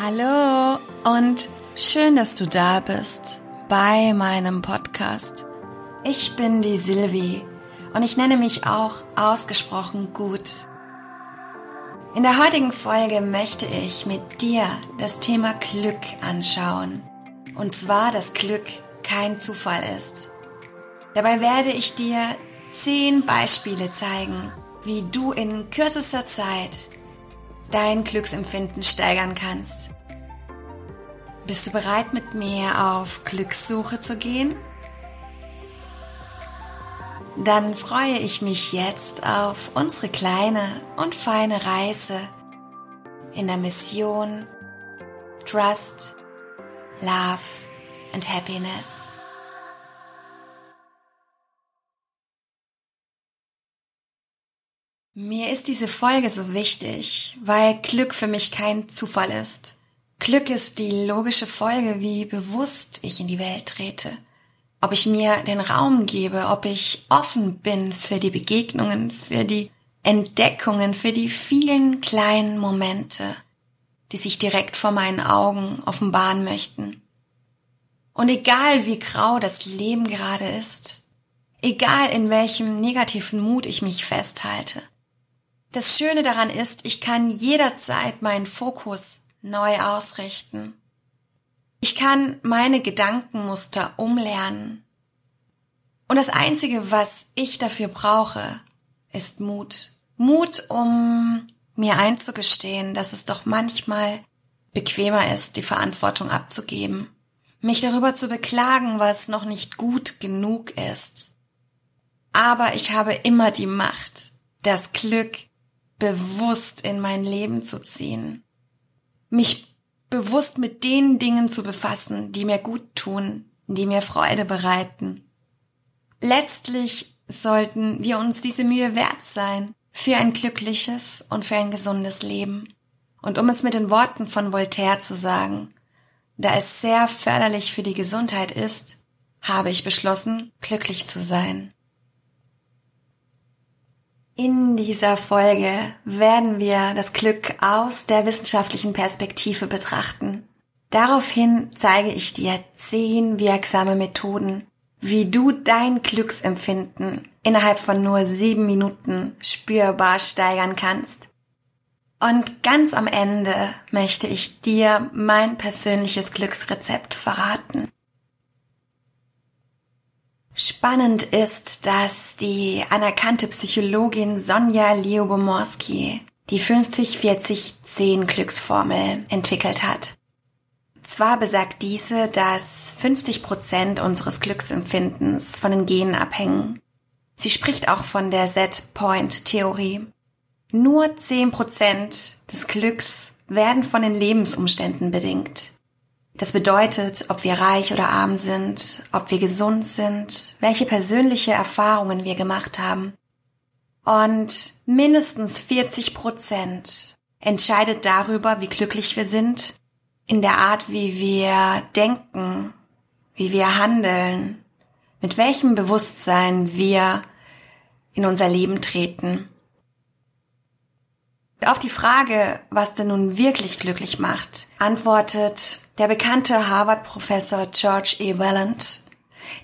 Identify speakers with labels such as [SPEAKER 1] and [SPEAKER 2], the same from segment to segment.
[SPEAKER 1] Hallo und schön, dass du da bist bei meinem Podcast. Ich bin die Silvi und ich nenne mich auch ausgesprochen gut. In der heutigen Folge möchte ich mit dir das Thema Glück anschauen. Und zwar, dass Glück kein Zufall ist. Dabei werde ich dir zehn Beispiele zeigen, wie du in kürzester Zeit dein Glücksempfinden steigern kannst. Bist du bereit, mit mir auf Glückssuche zu gehen? Dann freue ich mich jetzt auf unsere kleine und feine Reise in der Mission Trust, Love and Happiness. Mir ist diese Folge so wichtig, weil Glück für mich kein Zufall ist. Glück ist die logische Folge, wie bewusst ich in die Welt trete. Ob ich mir den Raum gebe, ob ich offen bin für die Begegnungen, für die Entdeckungen, für die vielen kleinen Momente, die sich direkt vor meinen Augen offenbaren möchten. Und egal wie grau das Leben gerade ist, egal in welchem negativen Mut ich mich festhalte, das Schöne daran ist, ich kann jederzeit meinen Fokus neu ausrichten. Ich kann meine Gedankenmuster umlernen. Und das Einzige, was ich dafür brauche, ist Mut. Mut, um mir einzugestehen, dass es doch manchmal bequemer ist, die Verantwortung abzugeben. Mich darüber zu beklagen, was noch nicht gut genug ist. Aber ich habe immer die Macht, das Glück bewusst in mein Leben zu ziehen. Mich bewusst mit den Dingen zu befassen, die mir gut tun, die mir Freude bereiten. Letztlich sollten wir uns diese Mühe wert sein für ein glückliches und für ein gesundes Leben. Und um es mit den Worten von Voltaire zu sagen, da es sehr förderlich für die Gesundheit ist, habe ich beschlossen, glücklich zu sein. In dieser Folge werden wir das Glück aus der wissenschaftlichen Perspektive betrachten. Daraufhin zeige ich dir zehn wirksame Methoden, wie du dein Glücksempfinden innerhalb von nur sieben Minuten spürbar steigern kannst. Und ganz am Ende möchte ich dir mein persönliches Glücksrezept verraten. Spannend ist, dass die anerkannte Psychologin Sonja Liobomorski die 50-40-10 Glücksformel entwickelt hat. Zwar besagt diese, dass 50 Prozent unseres Glücksempfindens von den Genen abhängen. Sie spricht auch von der Set-Point-Theorie. Nur 10 Prozent des Glücks werden von den Lebensumständen bedingt. Das bedeutet, ob wir reich oder arm sind, ob wir gesund sind, welche persönliche Erfahrungen wir gemacht haben. Und mindestens 40 Prozent entscheidet darüber, wie glücklich wir sind, in der Art, wie wir denken, wie wir handeln, mit welchem Bewusstsein wir in unser Leben treten. Auf die Frage, was denn nun wirklich glücklich macht, antwortet der bekannte Harvard-Professor George E. Welland,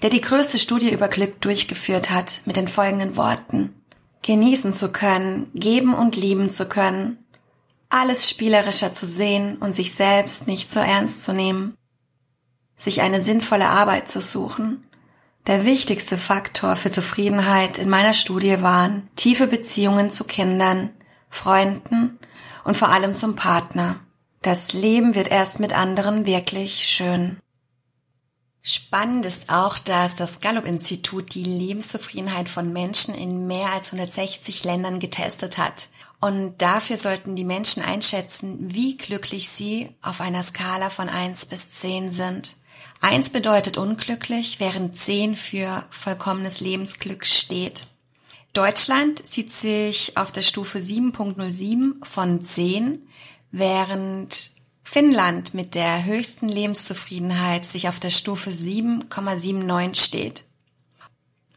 [SPEAKER 1] der die größte Studie über Glück durchgeführt hat, mit den folgenden Worten. Genießen zu können, geben und lieben zu können, alles spielerischer zu sehen und sich selbst nicht so ernst zu nehmen, sich eine sinnvolle Arbeit zu suchen. Der wichtigste Faktor für Zufriedenheit in meiner Studie waren tiefe Beziehungen zu Kindern, Freunden und vor allem zum Partner. Das Leben wird erst mit anderen wirklich schön. Spannend ist auch, dass das Gallup-Institut die Lebenszufriedenheit von Menschen in mehr als 160 Ländern getestet hat. Und dafür sollten die Menschen einschätzen, wie glücklich sie auf einer Skala von 1 bis 10 sind. 1 bedeutet unglücklich, während 10 für vollkommenes Lebensglück steht. Deutschland sieht sich auf der Stufe 7.07 von 10, während Finnland mit der höchsten Lebenszufriedenheit sich auf der Stufe 7,79 steht.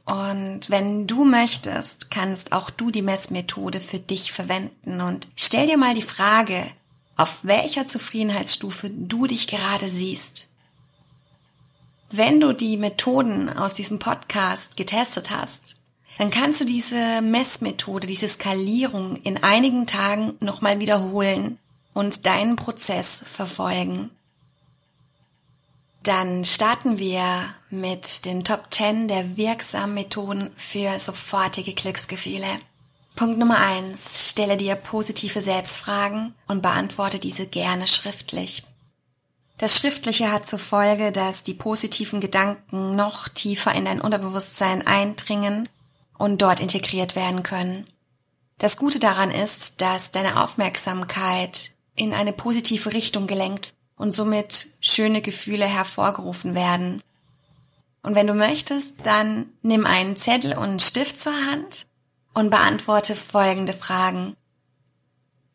[SPEAKER 1] Und wenn du möchtest, kannst auch du die Messmethode für dich verwenden und stell dir mal die Frage, auf welcher Zufriedenheitsstufe du dich gerade siehst. Wenn du die Methoden aus diesem Podcast getestet hast, dann kannst du diese Messmethode, diese Skalierung in einigen Tagen nochmal wiederholen und deinen Prozess verfolgen. Dann starten wir mit den Top 10 der wirksamen Methoden für sofortige Glücksgefühle. Punkt Nummer 1. Stelle dir positive Selbstfragen und beantworte diese gerne schriftlich. Das Schriftliche hat zur Folge, dass die positiven Gedanken noch tiefer in dein Unterbewusstsein eindringen und dort integriert werden können. Das Gute daran ist, dass deine Aufmerksamkeit in eine positive Richtung gelenkt und somit schöne Gefühle hervorgerufen werden. Und wenn du möchtest, dann nimm einen Zettel und einen Stift zur Hand und beantworte folgende Fragen.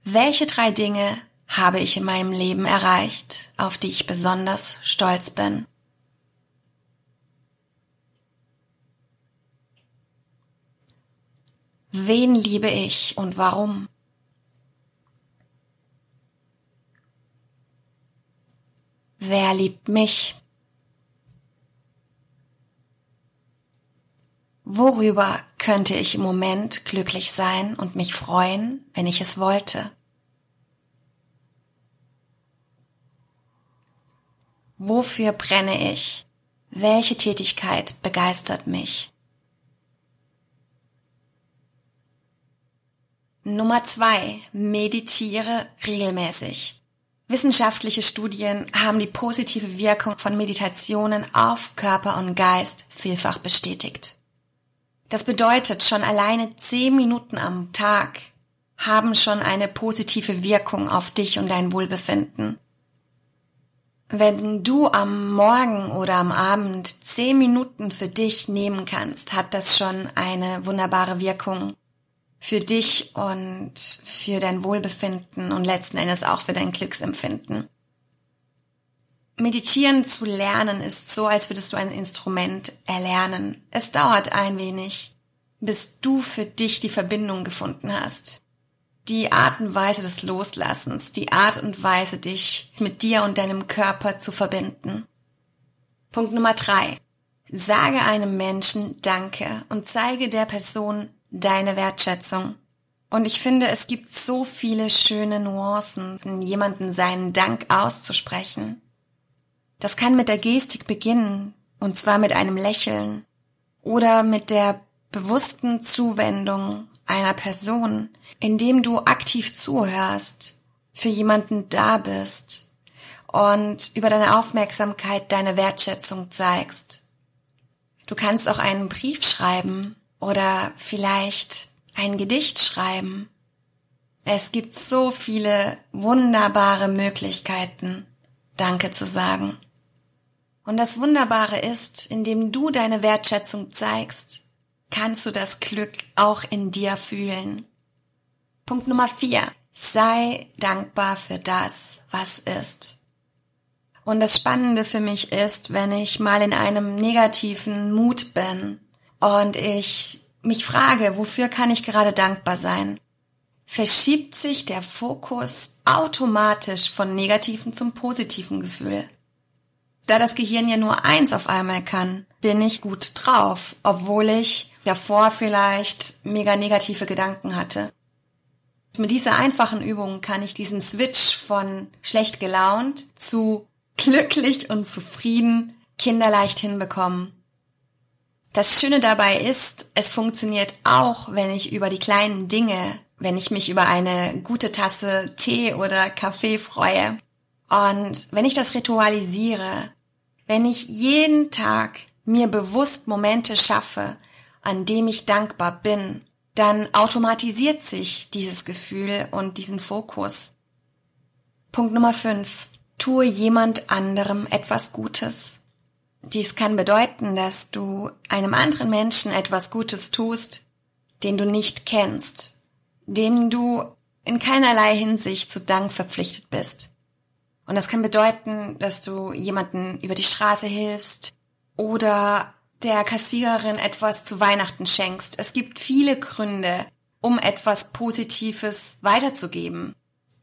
[SPEAKER 1] Welche drei Dinge habe ich in meinem Leben erreicht, auf die ich besonders stolz bin? Wen liebe ich und warum? Wer liebt mich? Worüber könnte ich im Moment glücklich sein und mich freuen, wenn ich es wollte? Wofür brenne ich? Welche Tätigkeit begeistert mich? Nummer zwei: Meditiere regelmäßig. Wissenschaftliche Studien haben die positive Wirkung von Meditationen auf Körper und Geist vielfach bestätigt. Das bedeutet, schon alleine zehn Minuten am Tag haben schon eine positive Wirkung auf dich und dein Wohlbefinden. Wenn du am Morgen oder am Abend zehn Minuten für dich nehmen kannst, hat das schon eine wunderbare Wirkung für dich und für dein Wohlbefinden und letzten Endes auch für dein Glücksempfinden. Meditieren zu lernen ist so, als würdest du ein Instrument erlernen. Es dauert ein wenig, bis du für dich die Verbindung gefunden hast. Die Art und Weise des Loslassens, die Art und Weise, dich mit dir und deinem Körper zu verbinden. Punkt Nummer drei. Sage einem Menschen Danke und zeige der Person deine Wertschätzung. Und ich finde, es gibt so viele schöne Nuancen, jemanden seinen Dank auszusprechen. Das kann mit der Gestik beginnen, und zwar mit einem Lächeln oder mit der bewussten Zuwendung einer Person, indem du aktiv zuhörst, für jemanden da bist und über deine Aufmerksamkeit deine Wertschätzung zeigst. Du kannst auch einen Brief schreiben oder vielleicht ein Gedicht schreiben. Es gibt so viele wunderbare Möglichkeiten, Danke zu sagen. Und das Wunderbare ist, indem du deine Wertschätzung zeigst, kannst du das Glück auch in dir fühlen. Punkt Nummer vier. Sei dankbar für das, was ist. Und das Spannende für mich ist, wenn ich mal in einem negativen Mut bin, und ich mich frage, wofür kann ich gerade dankbar sein, verschiebt sich der Fokus automatisch von negativen zum positiven Gefühl. Da das Gehirn ja nur eins auf einmal kann, bin ich gut drauf, obwohl ich davor vielleicht mega negative Gedanken hatte. Mit dieser einfachen Übung kann ich diesen Switch von schlecht gelaunt zu glücklich und zufrieden kinderleicht hinbekommen. Das Schöne dabei ist, es funktioniert auch, wenn ich über die kleinen Dinge, wenn ich mich über eine gute Tasse Tee oder Kaffee freue. Und wenn ich das ritualisiere, wenn ich jeden Tag mir bewusst Momente schaffe, an dem ich dankbar bin, dann automatisiert sich dieses Gefühl und diesen Fokus. Punkt Nummer 5. Tue jemand anderem etwas Gutes. Dies kann bedeuten, dass du einem anderen Menschen etwas Gutes tust, den du nicht kennst, dem du in keinerlei Hinsicht zu Dank verpflichtet bist. Und das kann bedeuten, dass du jemanden über die Straße hilfst oder der Kassiererin etwas zu Weihnachten schenkst. Es gibt viele Gründe, um etwas Positives weiterzugeben.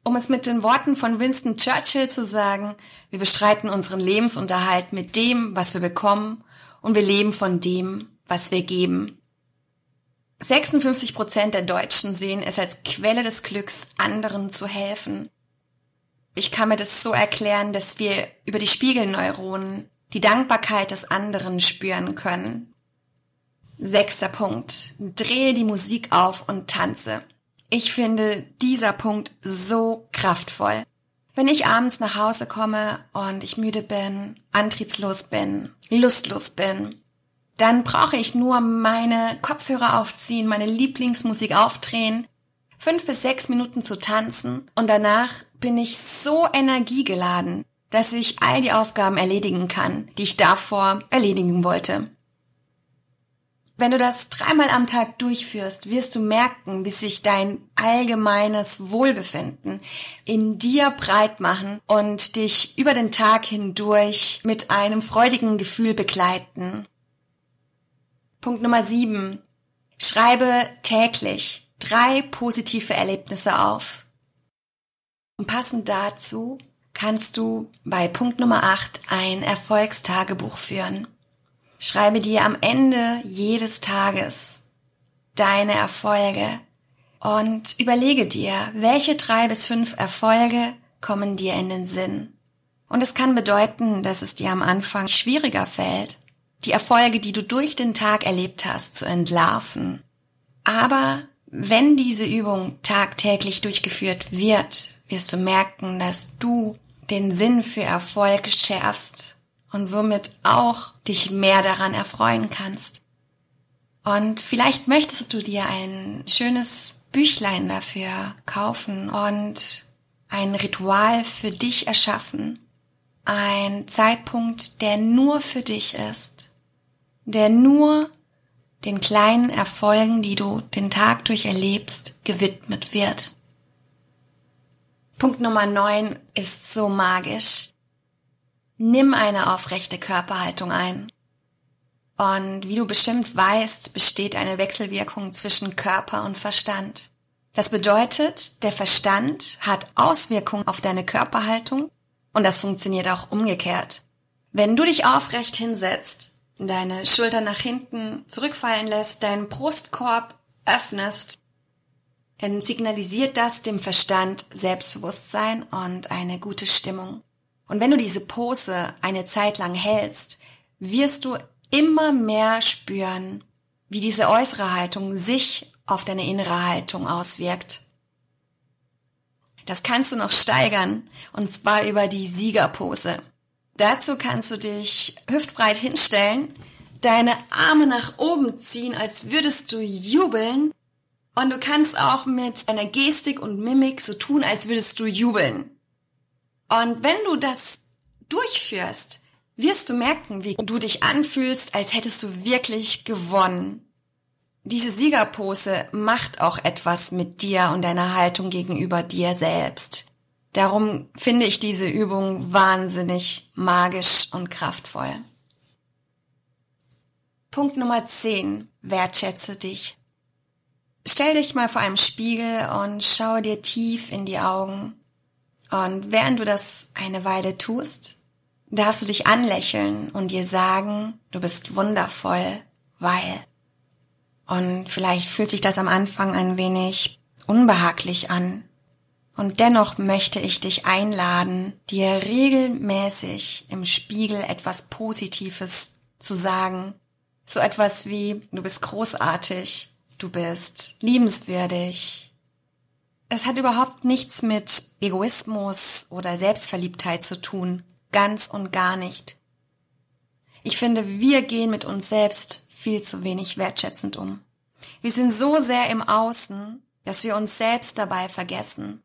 [SPEAKER 1] Um es mit den Worten von Winston Churchill zu sagen, wir bestreiten unseren Lebensunterhalt mit dem, was wir bekommen, und wir leben von dem, was wir geben. 56 Prozent der Deutschen sehen es als Quelle des Glücks, anderen zu helfen. Ich kann mir das so erklären, dass wir über die Spiegelneuronen die Dankbarkeit des anderen spüren können. Sechster Punkt. Drehe die Musik auf und tanze. Ich finde dieser Punkt so kraftvoll. Wenn ich abends nach Hause komme und ich müde bin, antriebslos bin, lustlos bin, dann brauche ich nur meine Kopfhörer aufziehen, meine Lieblingsmusik aufdrehen, fünf bis sechs Minuten zu tanzen und danach bin ich so energiegeladen, dass ich all die Aufgaben erledigen kann, die ich davor erledigen wollte. Wenn du das dreimal am Tag durchführst, wirst du merken, wie sich dein allgemeines Wohlbefinden in dir breit machen und dich über den Tag hindurch mit einem freudigen Gefühl begleiten. Punkt Nummer sieben: Schreibe täglich drei positive Erlebnisse auf. Und passend dazu kannst du bei Punkt Nummer acht ein Erfolgstagebuch führen. Schreibe dir am Ende jedes Tages deine Erfolge und überlege dir, welche drei bis fünf Erfolge kommen dir in den Sinn. Und es kann bedeuten, dass es dir am Anfang schwieriger fällt, die Erfolge, die du durch den Tag erlebt hast, zu entlarven. Aber wenn diese Übung tagtäglich durchgeführt wird, wirst du merken, dass du den Sinn für Erfolg schärfst und somit auch dich mehr daran erfreuen kannst. Und vielleicht möchtest du dir ein schönes Büchlein dafür kaufen und ein Ritual für dich erschaffen. Ein Zeitpunkt, der nur für dich ist, der nur den kleinen Erfolgen, die du den Tag durch erlebst, gewidmet wird. Punkt Nummer 9 ist so magisch. Nimm eine aufrechte Körperhaltung ein. Und wie du bestimmt weißt, besteht eine Wechselwirkung zwischen Körper und Verstand. Das bedeutet, der Verstand hat Auswirkungen auf deine Körperhaltung und das funktioniert auch umgekehrt. Wenn du dich aufrecht hinsetzt, deine Schulter nach hinten zurückfallen lässt, deinen Brustkorb öffnest, dann signalisiert das dem Verstand Selbstbewusstsein und eine gute Stimmung. Und wenn du diese Pose eine Zeit lang hältst, wirst du immer mehr spüren, wie diese äußere Haltung sich auf deine innere Haltung auswirkt. Das kannst du noch steigern, und zwar über die Siegerpose. Dazu kannst du dich hüftbreit hinstellen, deine Arme nach oben ziehen, als würdest du jubeln, und du kannst auch mit deiner Gestik und Mimik so tun, als würdest du jubeln. Und wenn du das durchführst, wirst du merken, wie du dich anfühlst, als hättest du wirklich gewonnen. Diese Siegerpose macht auch etwas mit dir und deiner Haltung gegenüber dir selbst. Darum finde ich diese Übung wahnsinnig magisch und kraftvoll. Punkt Nummer 10. Wertschätze dich. Stell dich mal vor einem Spiegel und schaue dir tief in die Augen. Und während du das eine Weile tust, darfst du dich anlächeln und dir sagen, du bist wundervoll, weil. Und vielleicht fühlt sich das am Anfang ein wenig unbehaglich an. Und dennoch möchte ich dich einladen, dir regelmäßig im Spiegel etwas Positives zu sagen. So etwas wie, du bist großartig, du bist liebenswürdig, es hat überhaupt nichts mit Egoismus oder Selbstverliebtheit zu tun. Ganz und gar nicht. Ich finde, wir gehen mit uns selbst viel zu wenig wertschätzend um. Wir sind so sehr im Außen, dass wir uns selbst dabei vergessen.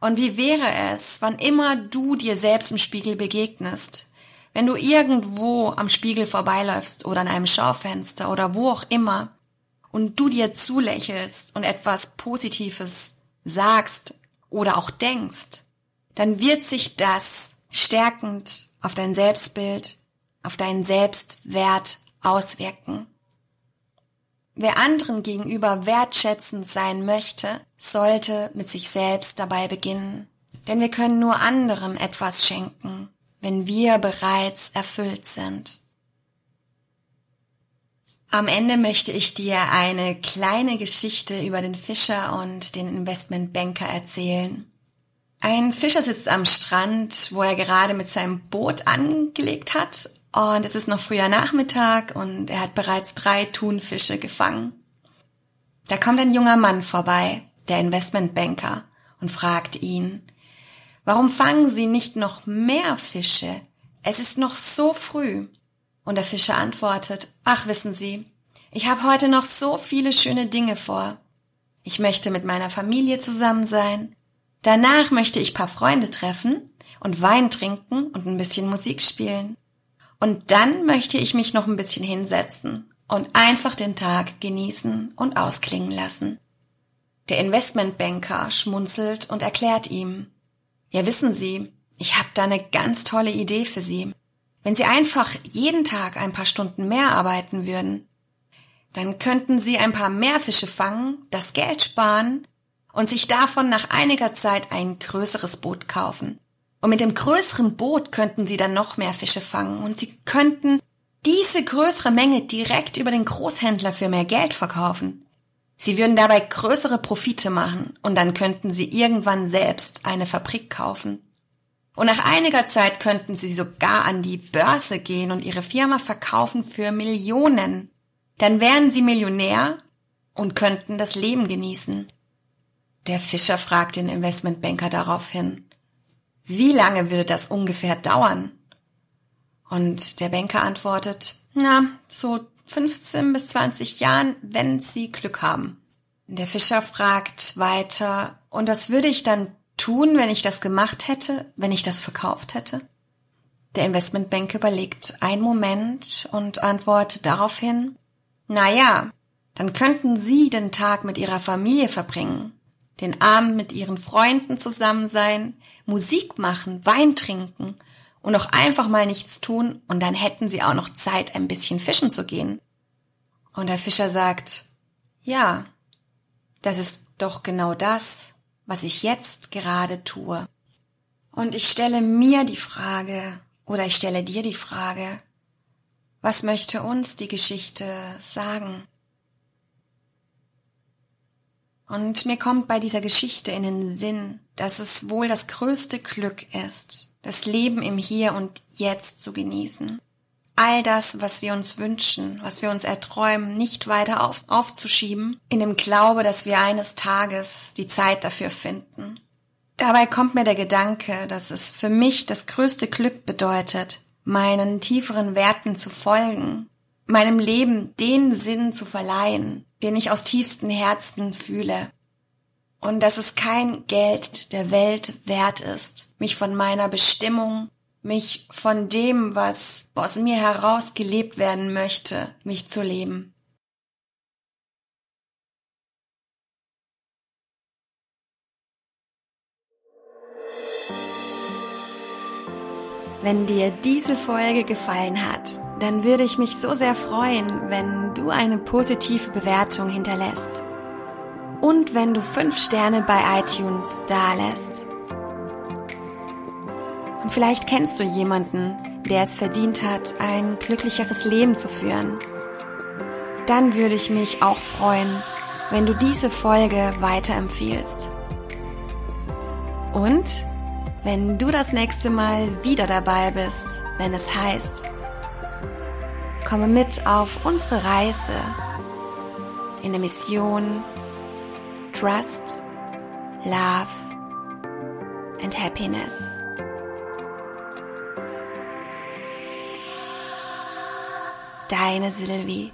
[SPEAKER 1] Und wie wäre es, wann immer du dir selbst im Spiegel begegnest, wenn du irgendwo am Spiegel vorbeiläufst oder an einem Schaufenster oder wo auch immer, und du dir zulächelst und etwas Positives sagst oder auch denkst, dann wird sich das stärkend auf dein Selbstbild, auf deinen Selbstwert auswirken. Wer anderen gegenüber wertschätzend sein möchte, sollte mit sich selbst dabei beginnen. Denn wir können nur anderen etwas schenken, wenn wir bereits erfüllt sind. Am Ende möchte ich dir eine kleine Geschichte über den Fischer und den Investmentbanker erzählen. Ein Fischer sitzt am Strand, wo er gerade mit seinem Boot angelegt hat und es ist noch früher Nachmittag und er hat bereits drei Thunfische gefangen. Da kommt ein junger Mann vorbei, der Investmentbanker, und fragt ihn, warum fangen Sie nicht noch mehr Fische? Es ist noch so früh. Und der Fischer antwortet, ach wissen Sie, ich habe heute noch so viele schöne Dinge vor. Ich möchte mit meiner Familie zusammen sein. Danach möchte ich paar Freunde treffen und Wein trinken und ein bisschen Musik spielen. Und dann möchte ich mich noch ein bisschen hinsetzen und einfach den Tag genießen und ausklingen lassen. Der Investmentbanker schmunzelt und erklärt ihm, ja wissen Sie, ich habe da eine ganz tolle Idee für Sie. Wenn Sie einfach jeden Tag ein paar Stunden mehr arbeiten würden, dann könnten Sie ein paar mehr Fische fangen, das Geld sparen und sich davon nach einiger Zeit ein größeres Boot kaufen. Und mit dem größeren Boot könnten sie dann noch mehr Fische fangen und sie könnten diese größere Menge direkt über den Großhändler für mehr Geld verkaufen. Sie würden dabei größere Profite machen und dann könnten sie irgendwann selbst eine Fabrik kaufen. Und nach einiger Zeit könnten sie sogar an die Börse gehen und ihre Firma verkaufen für Millionen. Dann wären sie Millionär und könnten das Leben genießen. Der Fischer fragt den Investmentbanker daraufhin, wie lange würde das ungefähr dauern? Und der Banker antwortet, na, so 15 bis 20 Jahren, wenn Sie Glück haben. Der Fischer fragt weiter, und was würde ich dann tun, wenn ich das gemacht hätte, wenn ich das verkauft hätte? Der Investmentbanker überlegt einen Moment und antwortet daraufhin, na ja, dann könnten Sie den Tag mit Ihrer Familie verbringen, den Abend mit Ihren Freunden zusammen sein, Musik machen, Wein trinken und auch einfach mal nichts tun und dann hätten sie auch noch Zeit, ein bisschen fischen zu gehen. Und der Fischer sagt, ja, das ist doch genau das, was ich jetzt gerade tue. Und ich stelle mir die Frage, oder ich stelle dir die Frage, was möchte uns die Geschichte sagen? Und mir kommt bei dieser Geschichte in den Sinn, dass es wohl das größte Glück ist, das Leben im Hier und Jetzt zu genießen. All das, was wir uns wünschen, was wir uns erträumen, nicht weiter auf, aufzuschieben, in dem Glaube, dass wir eines Tages die Zeit dafür finden. Dabei kommt mir der Gedanke, dass es für mich das größte Glück bedeutet, meinen tieferen Werten zu folgen, meinem Leben den Sinn zu verleihen, den ich aus tiefstem Herzen fühle. Und dass es kein Geld der Welt wert ist, mich von meiner Bestimmung, mich von dem, was aus mir heraus gelebt werden möchte, mich zu leben. Wenn dir diese Folge gefallen hat, dann würde ich mich so sehr freuen, wenn du eine positive Bewertung hinterlässt. Und wenn du fünf Sterne bei iTunes dalässt. Und vielleicht kennst du jemanden, der es verdient hat, ein glücklicheres Leben zu führen. Dann würde ich mich auch freuen, wenn du diese Folge weiterempfiehlst. Und wenn du das nächste Mal wieder dabei bist, wenn es heißt, komme mit auf unsere Reise in der Mission Trust, Love and Happiness. Deine Sylvie.